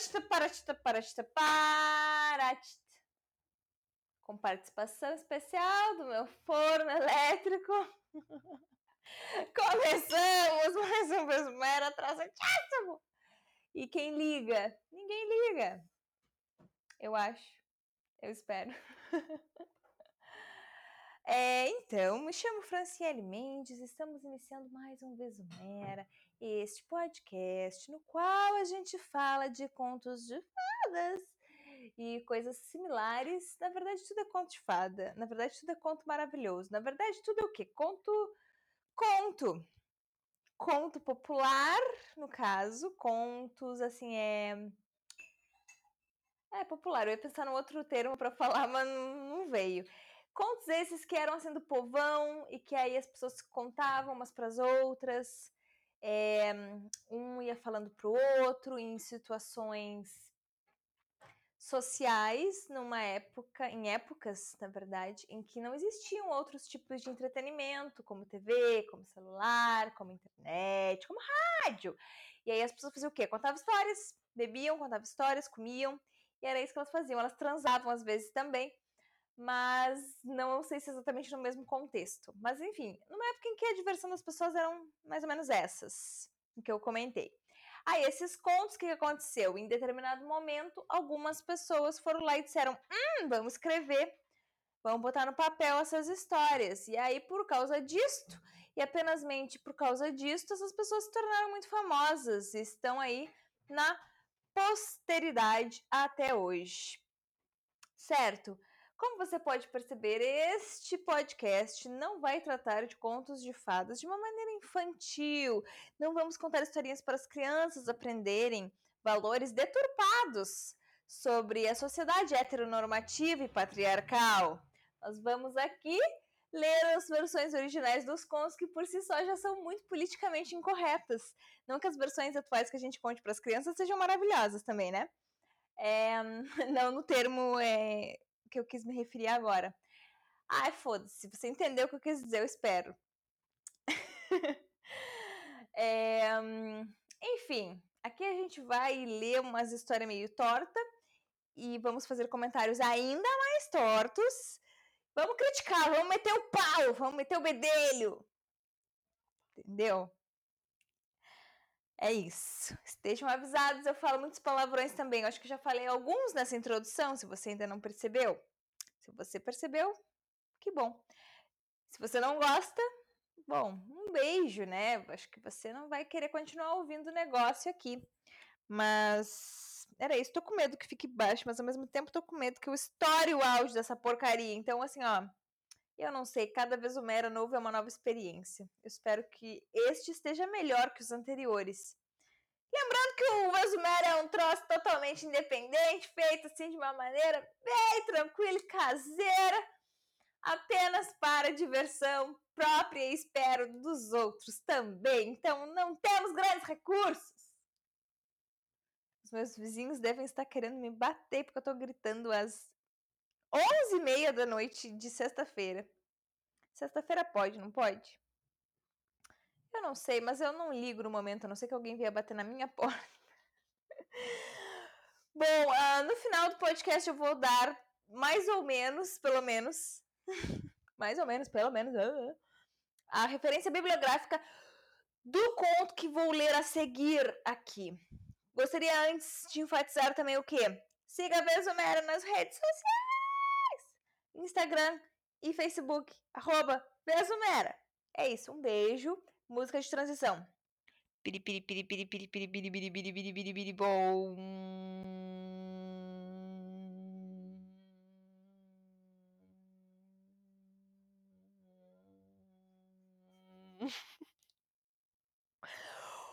paratita, paratita, paratita, paratita. Com participação especial do meu forno elétrico. Começamos mais um Besmera atrasadíssimo. E quem liga? Ninguém liga. Eu acho. Eu espero. É, então, me chamo Franciele Mendes, estamos iniciando mais um Vesumera, este podcast no qual a gente fala de contos de fadas e coisas similares. Na verdade, tudo é conto de fada. Na verdade, tudo é conto maravilhoso. Na verdade, tudo é o quê? Conto. Conto. Conto popular, no caso. Contos, assim, é. É popular. Eu ia pensar num outro termo para falar, mas não veio. Contos esses que eram assim do povão e que aí as pessoas contavam umas para as outras. É, um ia falando para o outro em situações sociais numa época, em épocas, na verdade, em que não existiam outros tipos de entretenimento, como TV, como celular, como internet, como rádio. E aí as pessoas faziam o quê? Contavam histórias, bebiam, contavam histórias, comiam, e era isso que elas faziam. Elas transavam às vezes também, mas não sei se exatamente no mesmo contexto. Mas enfim, numa época em que a diversão das pessoas eram mais ou menos essas, que eu comentei. Aí, esses contos, o que aconteceu? Em determinado momento, algumas pessoas foram lá e disseram: Hum, vamos escrever, vamos botar no papel essas histórias. E aí, por causa disto, e apenas por causa disto, essas pessoas se tornaram muito famosas e estão aí na posteridade até hoje. Certo? Como você pode perceber, este podcast não vai tratar de contos de fadas de uma maneira infantil. Não vamos contar historinhas para as crianças aprenderem valores deturpados sobre a sociedade heteronormativa e patriarcal. Nós vamos aqui ler as versões originais dos contos que por si só já são muito politicamente incorretas. Não que as versões atuais que a gente conte para as crianças sejam maravilhosas também, né? É, não no termo é, que eu quis me referir agora. Ai, foda-se, você entendeu o que eu quis dizer, eu espero. é, enfim, aqui a gente vai ler umas histórias meio torta e vamos fazer comentários ainda mais tortos. Vamos criticar, vamos meter o pau, vamos meter o bedelho. Entendeu? É isso. Estejam avisados, eu falo muitos palavrões também. Eu acho que já falei alguns nessa introdução, se você ainda não percebeu. Se você percebeu, que bom. Se você não gosta, bom, um beijo, né? Acho que você não vai querer continuar ouvindo o negócio aqui. Mas era isso. Tô com medo que fique baixo, mas ao mesmo tempo tô com medo que eu estoure o áudio dessa porcaria. Então, assim, ó. Eu não sei, cada vez o Mera novo é uma nova experiência. Eu espero que este esteja melhor que os anteriores. Lembrando que o Vesumera é um troço totalmente independente, feito assim de uma maneira bem tranquila e caseira, apenas para diversão própria e espero dos outros também. Então não temos grandes recursos. Os meus vizinhos devem estar querendo me bater porque eu estou gritando às 11 e meia da noite de sexta-feira. Sexta-feira pode, não pode? Eu não sei, mas eu não ligo no momento, a não ser que alguém venha bater na minha porta. Bom, uh, no final do podcast eu vou dar mais ou menos, pelo menos, mais ou menos, pelo menos, uh, a referência bibliográfica do conto que vou ler a seguir aqui. Gostaria antes de enfatizar também o quê? Siga a Vesomera nas redes sociais. Instagram e Facebook, arroba Besumera. É isso, um beijo. Música de transição.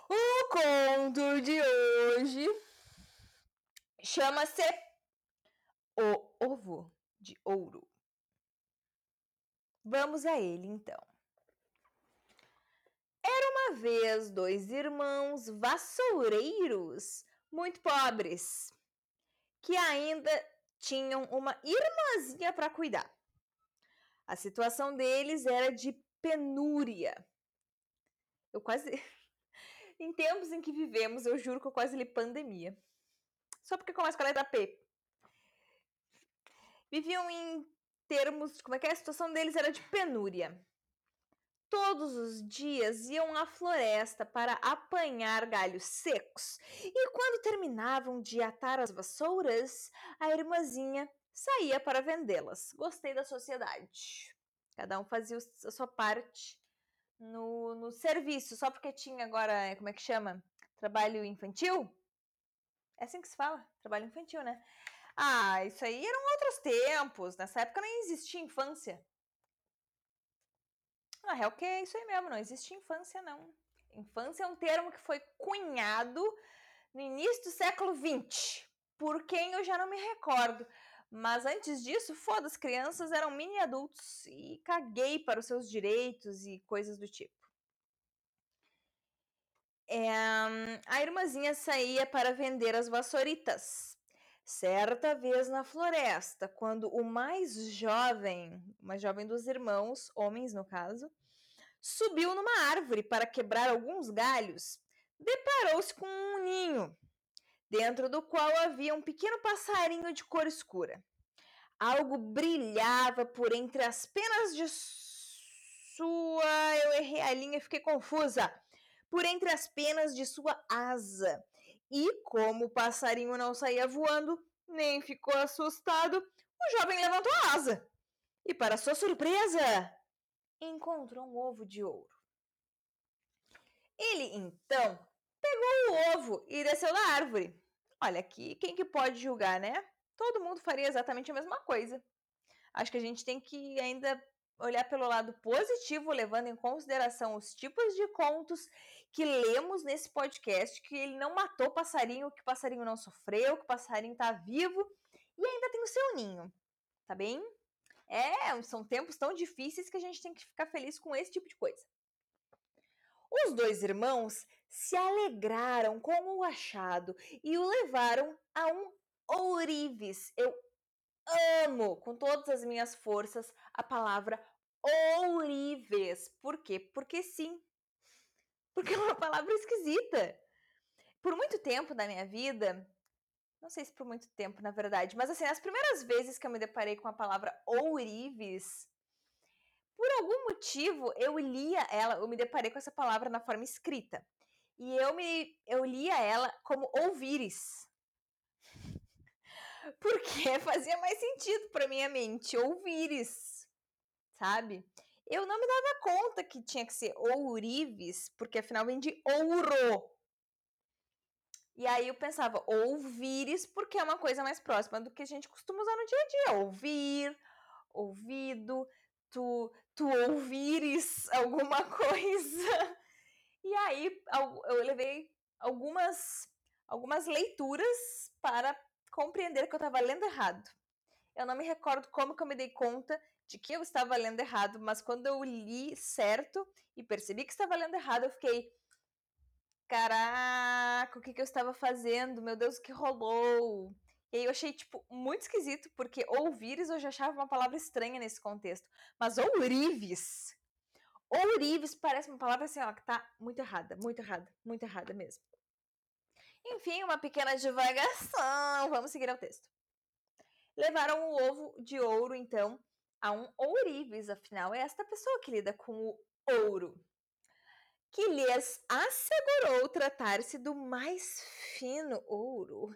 O conto de hoje chama-se O Ovo de Ouro. Vamos a ele então. Era uma vez dois irmãos vassoureiros muito pobres que ainda tinham uma irmãzinha para cuidar. A situação deles era de penúria. Eu quase. em tempos em que vivemos, eu juro que eu quase li pandemia. só porque começa com a letra P. Viviam em termos, como é que é? A situação deles era de penúria. Todos os dias iam à floresta para apanhar galhos secos, e quando terminavam de atar as vassouras, a irmãzinha saía para vendê-las. Gostei da sociedade. Cada um fazia a sua parte no, no serviço, só porque tinha agora, como é que chama? Trabalho infantil? É assim que se fala? Trabalho infantil, né? Ah, isso aí eram outros tempos. Nessa época nem existia infância. Na real, que é isso aí mesmo, não existe infância, não. Infância é um termo que foi cunhado no início do século XX, por quem eu já não me recordo. Mas antes disso, foda, as crianças eram mini adultos e caguei para os seus direitos e coisas do tipo. É, a irmãzinha saía para vender as vassouritas. Certa vez na floresta, quando o mais jovem, mais jovem dos irmãos, homens no caso, subiu numa árvore para quebrar alguns galhos, deparou-se com um ninho, dentro do qual havia um pequeno passarinho de cor escura. Algo brilhava por entre as penas de sua. Eu errei a linha fiquei confusa. Por entre as penas de sua asa. E como o passarinho não saía voando, nem ficou assustado, o jovem levantou a asa. E, para sua surpresa, encontrou um ovo de ouro. Ele então pegou o ovo e desceu da árvore. Olha aqui, quem que pode julgar, né? Todo mundo faria exatamente a mesma coisa. Acho que a gente tem que ainda olhar pelo lado positivo, levando em consideração os tipos de contos que lemos nesse podcast, que ele não matou passarinho, que o passarinho não sofreu, que o passarinho está vivo e ainda tem o seu ninho, tá bem? É, são tempos tão difíceis que a gente tem que ficar feliz com esse tipo de coisa. Os dois irmãos se alegraram com o achado e o levaram a um ourives. Eu amo com todas as minhas forças a palavra ourives. Por quê? Porque sim. Porque é uma palavra esquisita. Por muito tempo da minha vida, não sei se por muito tempo, na verdade, mas assim, as primeiras vezes que eu me deparei com a palavra ourives, por algum motivo eu lia ela, eu me deparei com essa palavra na forma escrita. E eu me eu lia ela como ouvires. Porque fazia mais sentido para minha mente, ouvires, sabe? Eu não me dava conta que tinha que ser ourives, porque afinal vem de ouro. E aí eu pensava, ouvires, porque é uma coisa mais próxima do que a gente costuma usar no dia a dia. Ouvir, ouvido, tu, tu ouvires alguma coisa. E aí eu levei algumas, algumas leituras para compreender que eu estava lendo errado. Eu não me recordo como que eu me dei conta de que eu estava lendo errado, mas quando eu li certo e percebi que estava lendo errado, eu fiquei, caraca, o que, que eu estava fazendo? Meu Deus, o que rolou? E aí eu achei, tipo, muito esquisito, porque ouvires eu já achava uma palavra estranha nesse contexto. Mas ourives, ourives parece uma palavra assim, ó, que tá muito errada, muito errada, muito errada mesmo. Enfim, uma pequena divagação. Vamos seguir ao texto. Levaram o ovo de ouro, então, a um ourives, afinal, é esta pessoa que lida com o ouro que lhes assegurou tratar-se do mais fino ouro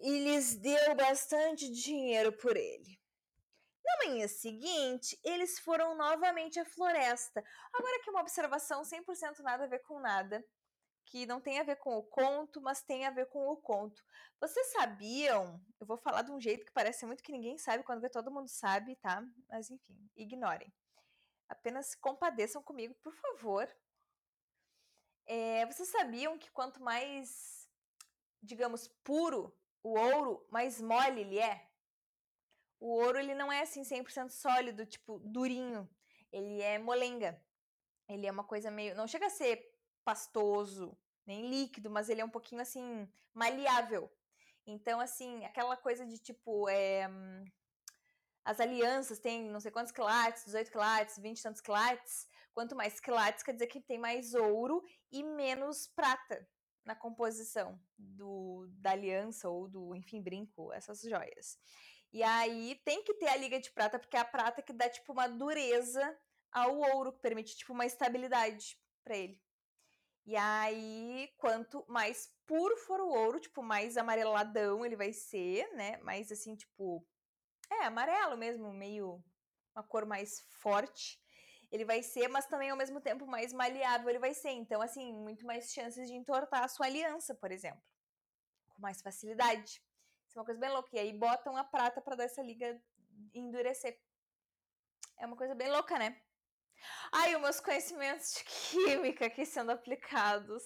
e lhes deu bastante dinheiro por ele. Na manhã seguinte, eles foram novamente à floresta. Agora aqui uma observação 100% nada a ver com nada, que não tem a ver com o conto, mas tem a ver com o conto. Vocês sabiam? Eu vou falar de um jeito que parece muito que ninguém sabe, quando vê todo mundo sabe, tá? Mas enfim, ignorem. Apenas compadeçam comigo, por favor, é, vocês sabiam que quanto mais, digamos, puro o ouro, mais mole ele é? O ouro ele não é assim 100% sólido, tipo durinho. Ele é molenga. Ele é uma coisa meio, não chega a ser pastoso, nem líquido, mas ele é um pouquinho assim maleável. Então assim, aquela coisa de tipo é, as alianças têm não sei quantos quilates, 18 quilates, 20 e tantos quilates. Quanto mais quilates, quer dizer que tem mais ouro e menos prata. na composição do, da aliança ou do, enfim, brinco, essas joias. E aí tem que ter a liga de prata, porque é a prata que dá, tipo, uma dureza ao ouro, que permite, tipo, uma estabilidade para ele. E aí, quanto mais puro for o ouro, tipo, mais amareladão ele vai ser, né? Mais assim, tipo. É, amarelo mesmo, meio. Uma cor mais forte. Ele vai ser, mas também ao mesmo tempo mais maleável ele vai ser. Então, assim, muito mais chances de entortar a sua aliança, por exemplo. Com mais facilidade. Isso é uma coisa bem louca. E aí botam a prata para dar essa liga endurecer. É uma coisa bem louca, né? Ai, os meus conhecimentos de química aqui sendo aplicados.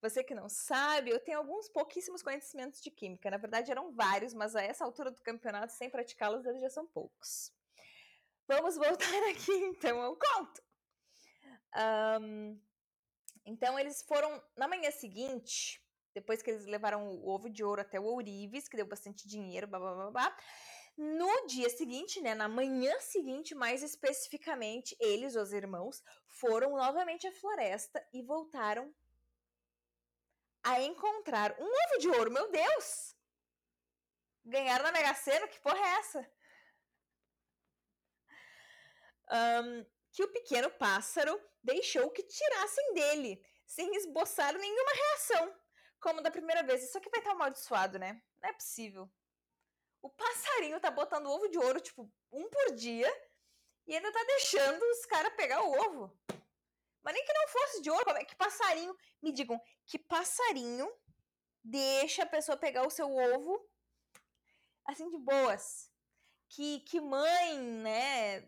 Você que não sabe, eu tenho alguns pouquíssimos conhecimentos de química. Na verdade, eram vários, mas a essa altura do campeonato, sem praticá-los, eles já são poucos. Vamos voltar aqui então ao conto. Um, então, eles foram na manhã seguinte, depois que eles levaram o ovo de ouro até o ourives, que deu bastante dinheiro, blá. No dia seguinte, né, na manhã seguinte, mais especificamente, eles, os irmãos, foram novamente à floresta e voltaram a encontrar um ovo de ouro. Meu Deus! Ganharam na Mega Sena? Que porra é essa? Um, que o pequeno pássaro deixou que tirassem dele, sem esboçar nenhuma reação, como da primeira vez. Isso aqui vai estar amaldiçoado, né? Não é possível. O passarinho tá botando ovo de ouro, tipo, um por dia, e ainda tá deixando os caras pegar o ovo. Mas nem que não fosse de ouro, que passarinho, me digam, que passarinho deixa a pessoa pegar o seu ovo assim de boas? Que, que mãe, né,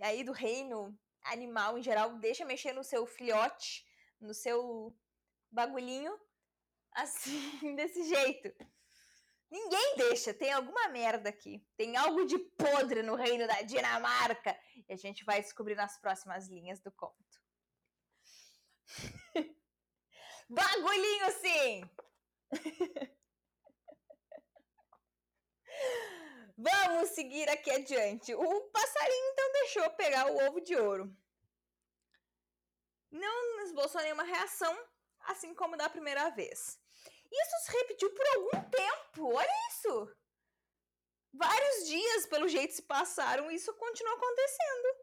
aí do reino animal em geral, deixa mexer no seu filhote, no seu bagulhinho, assim, desse jeito. Ninguém deixa, tem alguma merda aqui. Tem algo de podre no reino da Dinamarca. E a gente vai descobrir nas próximas linhas do conto. Bagulhinho sim! Vamos seguir aqui adiante. O passarinho então deixou pegar o ovo de ouro. Não esboçou nenhuma reação, assim como da primeira vez. Isso se repetiu por algum tempo. Olha isso! Vários dias, pelo jeito, se passaram e isso continuou acontecendo.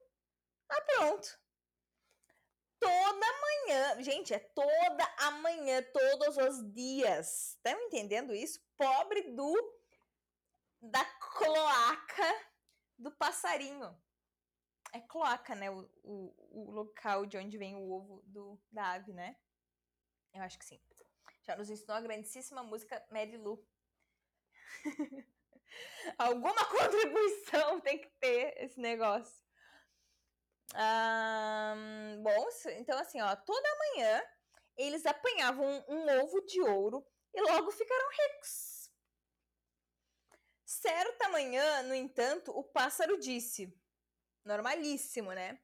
Ah, pronto. Toda manhã, gente, é toda a manhã, todos os dias. Estão entendendo isso? Pobre do da cloaca do passarinho. É cloaca, né? O, o, o local de onde vem o ovo do, da ave, né? Eu acho que sim. Já nos ensinou a grandíssima música Mary Lou. Alguma contribuição tem que ter esse negócio. Um, bom, então assim, ó, toda manhã eles apanhavam um, um ovo de ouro e logo ficaram ricos. Certa manhã, no entanto, o pássaro disse: normalíssimo, né?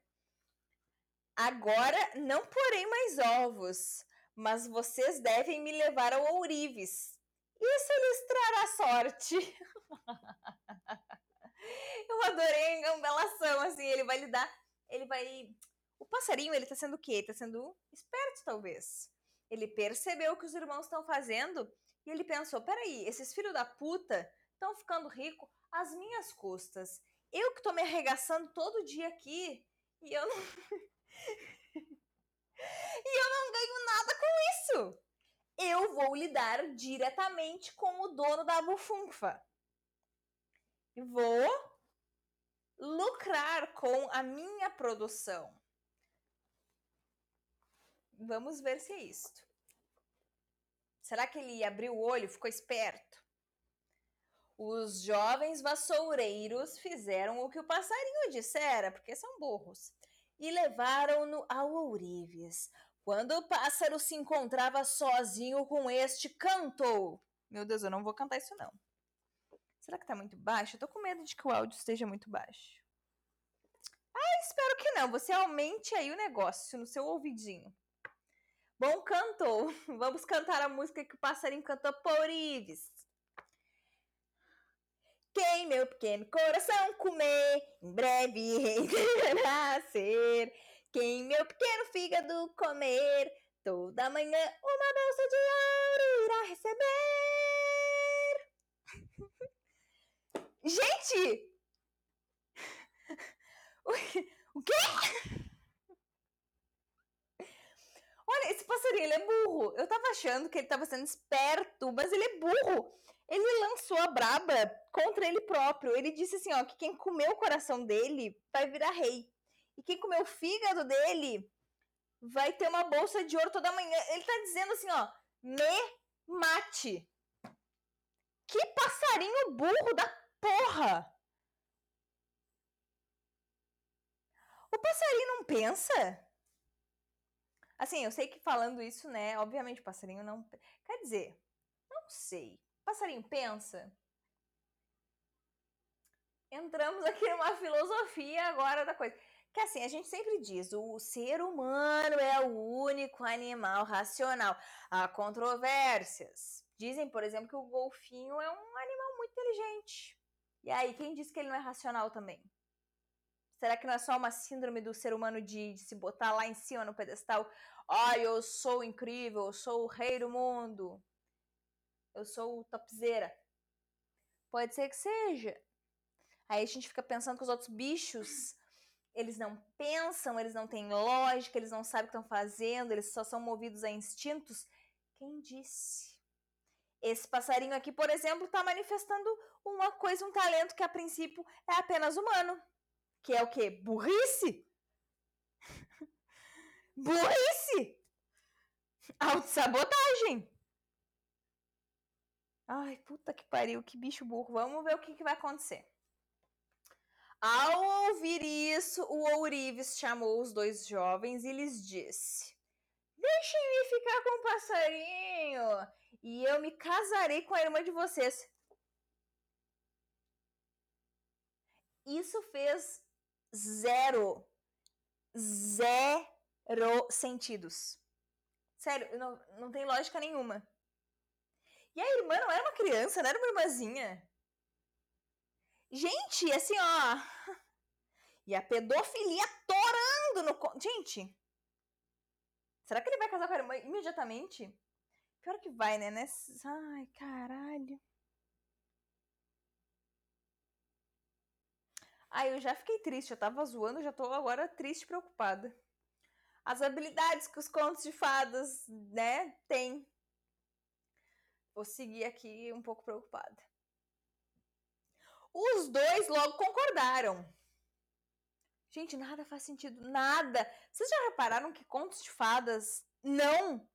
Agora não porei mais ovos, mas vocês devem me levar ao ourives. Isso lhes trará sorte. Eu adorei a engambelação, assim, ele vai lhe dar, ele vai... O passarinho, ele tá sendo o quê? Tá sendo esperto, talvez. Ele percebeu o que os irmãos estão fazendo e ele pensou, peraí, esses filhos da puta estão ficando ricos às minhas custas. Eu que tô me arregaçando todo dia aqui e eu não... E eu não ganho nada com isso. Eu vou lidar diretamente com o dono da bufunfa. E vou lucrar com a minha produção. Vamos ver se é isto. Será que ele abriu o olho, ficou esperto? Os jovens vassoureiros fizeram o que o passarinho dissera, porque são burros e levaram-no ao ourives. Quando o pássaro se encontrava sozinho com este, cantou. Meu Deus, eu não vou cantar isso não. Será que tá muito baixo? Eu tô com medo de que o áudio esteja muito baixo. Ah, espero que não. Você aumente aí o negócio no seu ouvidinho. Bom, cantou. Vamos cantar a música que o passarinho cantou por Ives. Quem meu pequeno coração comer, em breve renascer. Quem meu pequeno fígado comer, Toda manhã uma bolsa de ouro irá receber. Gente! O quê? Olha, esse passarinho, ele é burro. Eu tava achando que ele tava sendo esperto, mas ele é burro. Ele lançou a braba contra ele próprio. Ele disse assim, ó, que quem comeu o coração dele vai virar rei. E quem comeu o fígado dele vai ter uma bolsa de ouro toda manhã. Ele tá dizendo assim, ó, me mate. Que passarinho burro da porra! O passarinho não pensa? Assim, eu sei que falando isso, né? Obviamente passarinho não. Quer dizer, não sei. Passarinho pensa? Entramos aqui numa filosofia agora da coisa. Que assim, a gente sempre diz, o ser humano é o único animal racional. Há controvérsias. Dizem, por exemplo, que o golfinho é um animal muito inteligente. E aí, quem diz que ele não é racional também? Será que não é só uma síndrome do ser humano de, de se botar lá em cima no pedestal? Ai, oh, eu sou incrível, eu sou o rei do mundo. Eu sou o topzera. Pode ser que seja. Aí a gente fica pensando que os outros bichos, eles não pensam, eles não têm lógica, eles não sabem o que estão fazendo, eles só são movidos a instintos. Quem disse? Esse passarinho aqui, por exemplo, está manifestando uma coisa, um talento que a princípio é apenas humano. Que é o quê? Burrice? Burrice! Autossabotagem! Ai, puta que pariu, que bicho burro. Vamos ver o que, que vai acontecer. Ao ouvir isso, o ourives chamou os dois jovens e lhes disse: Deixem-me ficar com o passarinho e eu me casarei com a irmã de vocês. Isso fez zero, zero sentidos. Sério, não, não tem lógica nenhuma. E a irmã não era uma criança, não era uma irmãzinha. Gente, assim, ó. E a pedofilia torando no. Gente! Será que ele vai casar com a irmã imediatamente? Pior que vai, né? Ai, caralho. Aí eu já fiquei triste, eu tava zoando, já tô agora triste preocupada. As habilidades que os contos de fadas, né, têm. Vou seguir aqui um pouco preocupada. Os dois logo concordaram. Gente, nada faz sentido, nada. Vocês já repararam que contos de fadas não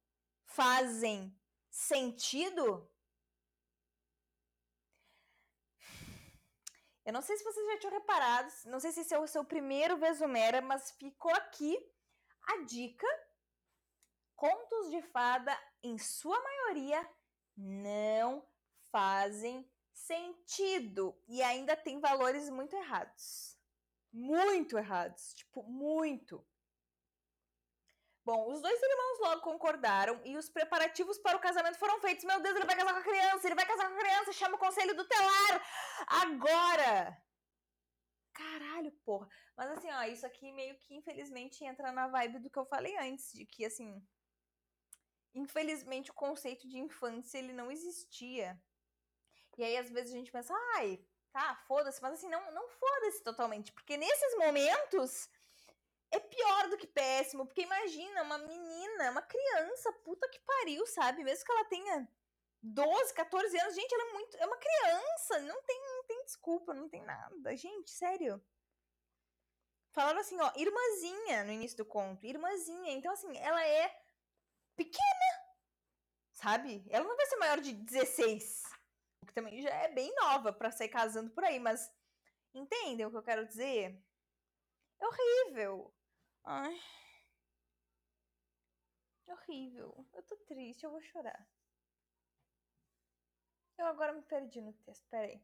fazem sentido? Eu não sei se vocês já tinham reparado, não sei se esse é o seu primeiro Vesumera, mas ficou aqui a dica. Contos de fada, em sua maioria, não fazem sentido e ainda tem valores muito errados. Muito errados, tipo, muito. Bom, os dois irmãos logo concordaram e os preparativos para o casamento foram feitos. Meu Deus, ele vai casar com a criança, ele vai casar com a criança, chama o conselho do telar agora! Caralho, porra. Mas assim, ó, isso aqui meio que infelizmente entra na vibe do que eu falei antes, de que assim, infelizmente o conceito de infância ele não existia. E aí às vezes a gente pensa, ai, tá, foda-se, mas assim, não, não foda-se totalmente, porque nesses momentos é pior do que péssimo, porque imagina uma menina, uma criança, puta que pariu, sabe? Mesmo que ela tenha 12, 14 anos, gente, ela é muito. É uma criança, não tem, não tem desculpa, não tem nada. Gente, sério. Falaram assim, ó, irmãzinha no início do conto, irmãzinha. Então, assim, ela é pequena, sabe? Ela não vai ser maior de 16, o que também já é bem nova para sair casando por aí, mas entendem o que eu quero dizer? É horrível. Ai. Horrível. Eu tô triste, eu vou chorar. Eu agora me perdi no texto, peraí.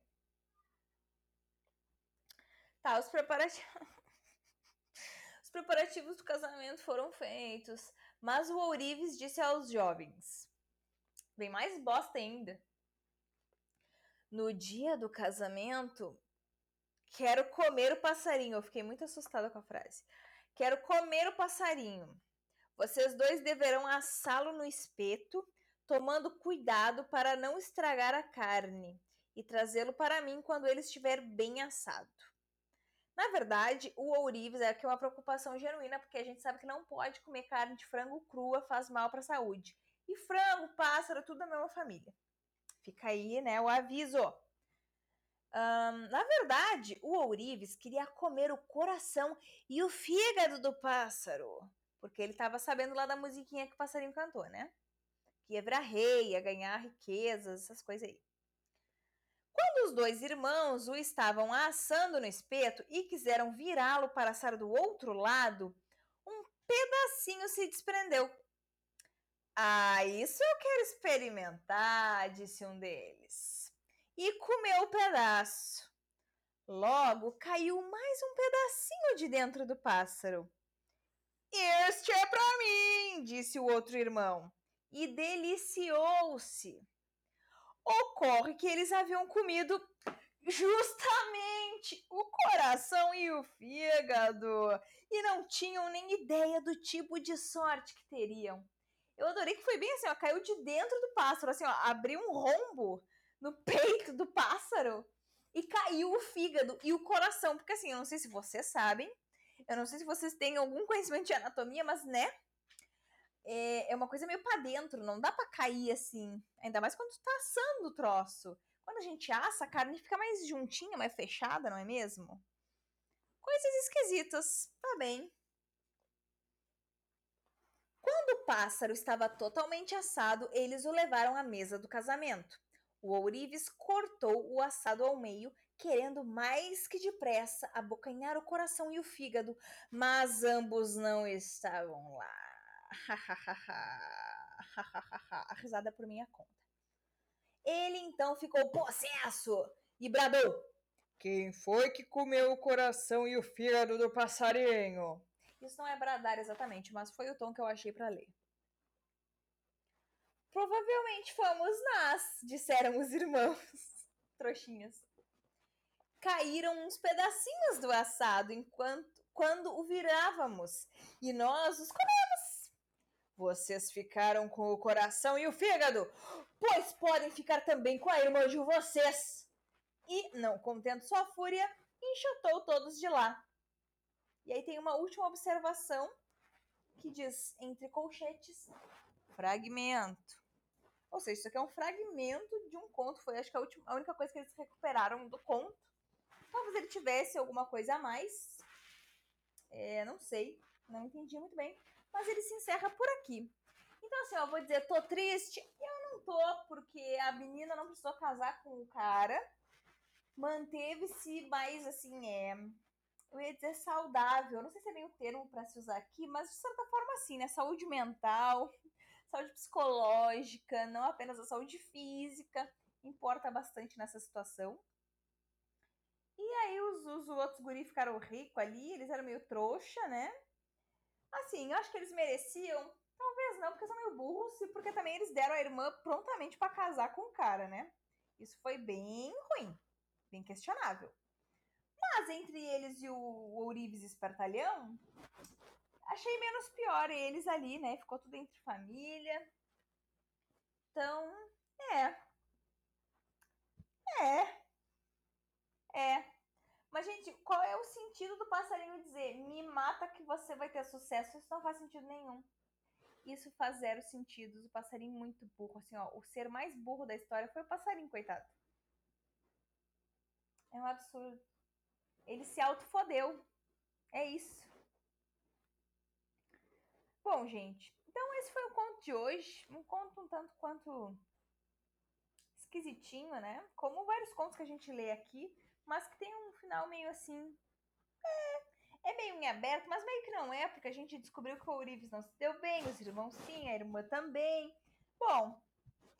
Tá, os preparativos. os preparativos do casamento foram feitos, mas o Ourives disse aos jovens: bem mais bosta ainda. No dia do casamento, quero comer o passarinho. Eu fiquei muito assustada com a frase. Quero comer o passarinho. Vocês dois deverão assá-lo no espeto, tomando cuidado para não estragar a carne, e trazê-lo para mim quando ele estiver bem assado. Na verdade, o ourives é aqui uma preocupação genuína, porque a gente sabe que não pode comer carne de frango crua, faz mal para a saúde. E frango, pássaro, tudo da mesma família. Fica aí, né, o aviso. Um, na verdade, o ourives queria comer o coração e o fígado do pássaro, porque ele estava sabendo lá da musiquinha que o passarinho cantou, né? Que ia virar rei, ia ganhar riquezas, essas coisas aí. Quando os dois irmãos o estavam assando no espeto e quiseram virá-lo para assar do outro lado, um pedacinho se desprendeu. Ah, isso eu quero experimentar, disse um deles. E comeu o pedaço. Logo caiu mais um pedacinho de dentro do pássaro. Este é para mim, disse o outro irmão, e deliciou-se ocorre que eles haviam comido justamente o coração e o fígado e não tinham nem ideia do tipo de sorte que teriam. Eu adorei que foi bem assim, ó, caiu de dentro do pássaro, assim, ó, abriu um rombo no peito do pássaro e caiu o fígado e o coração, porque assim, eu não sei se vocês sabem, eu não sei se vocês têm algum conhecimento de anatomia, mas né, é, é uma coisa meio para dentro, não dá para cair assim. Ainda mais quando tá assando o troço. Quando a gente assa, a carne fica mais juntinha, mais fechada, não é mesmo? Coisas esquisitas, tá bem. Quando o pássaro estava totalmente assado, eles o levaram à mesa do casamento. O ourives cortou o assado ao meio, querendo mais que depressa abocanhar o coração e o fígado, mas ambos não estavam lá. A risada por minha conta. Ele então ficou possesso e bradou: Quem foi que comeu o coração e o fígado do passarinho? Isso não é bradar exatamente, mas foi o tom que eu achei para ler. Provavelmente fomos nós, disseram os irmãos. Trouxinhas. Caíram uns pedacinhos do assado enquanto quando o virávamos, e nós os comemos. Vocês ficaram com o coração e o fígado, pois podem ficar também com a irmã de vocês. E, não contendo sua fúria, enxotou todos de lá. E aí tem uma última observação que diz, entre colchetes, fragmento. Ou seja, isso aqui é um fragmento de um conto. Foi, acho que, a, última, a única coisa que eles recuperaram do conto. Talvez ele tivesse alguma coisa a mais. É, não sei. Não entendi muito bem mas ele se encerra por aqui. Então, assim, eu vou dizer, tô triste. Eu não tô, porque a menina não precisou casar com o cara. Manteve-se mais, assim, é. Eu ia dizer saudável. Não sei se é bem o termo para se usar aqui, mas de certa forma, assim, né? Saúde mental, saúde psicológica, não apenas a saúde física. Importa bastante nessa situação. E aí os, os outros guris ficaram ricos ali, eles eram meio trouxa, né? Assim, eu acho que eles mereciam. Talvez não, porque são meio burros e porque também eles deram a irmã prontamente para casar com o cara, né? Isso foi bem ruim, bem questionável. Mas entre eles e o Ourives Espartalhão, achei menos pior eles ali, né? Ficou tudo entre família. Então, é. É. É. Mas, gente, qual é o sentido do passarinho dizer me mata que você vai ter sucesso? Isso não faz sentido nenhum. Isso faz zero sentido. O passarinho muito burro. Assim, ó, o ser mais burro da história foi o passarinho, coitado. É um absurdo. Ele se autofodeu. É isso. Bom, gente. Então, esse foi o conto de hoje. Um conto um tanto quanto esquisitinho, né? Como vários contos que a gente lê aqui mas que tem um final meio assim. É, é meio em aberto, mas meio que não é, porque a gente descobriu que o Ourives não se deu bem, os irmãos sim, a irmã também. Bom,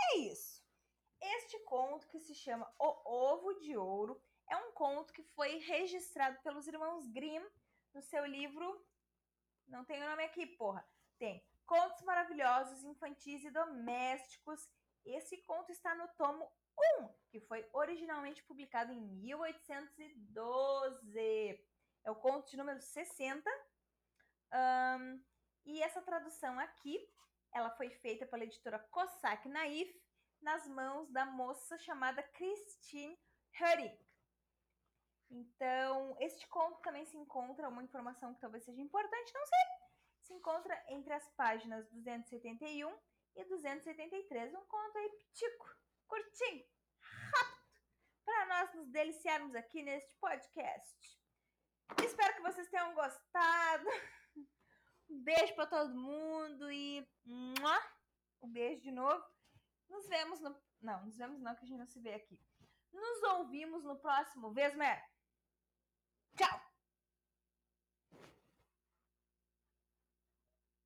é isso. Este conto, que se chama O Ovo de Ouro, é um conto que foi registrado pelos irmãos Grimm no seu livro. Não tem o nome aqui, porra. Tem Contos Maravilhosos Infantis e Domésticos. Esse conto está no tomo 1, que foi originalmente publicado em 1812. É o conto de número 60. Um, E essa tradução aqui, ela foi feita pela editora Cossack Naif, nas mãos da moça chamada Christine Höring. Então, este conto também se encontra, uma informação que talvez seja importante, não sei, se encontra entre as páginas 271 e 273. Um conto aí pitico, curtinho, rápido, para nós nos deliciarmos aqui neste podcast. Espero que vocês tenham gostado. Um beijo para todo mundo e um beijo de novo. Nos vemos no. Não, nos vemos não, que a gente não se vê aqui. Nos ouvimos no próximo Vesmer. Tchau!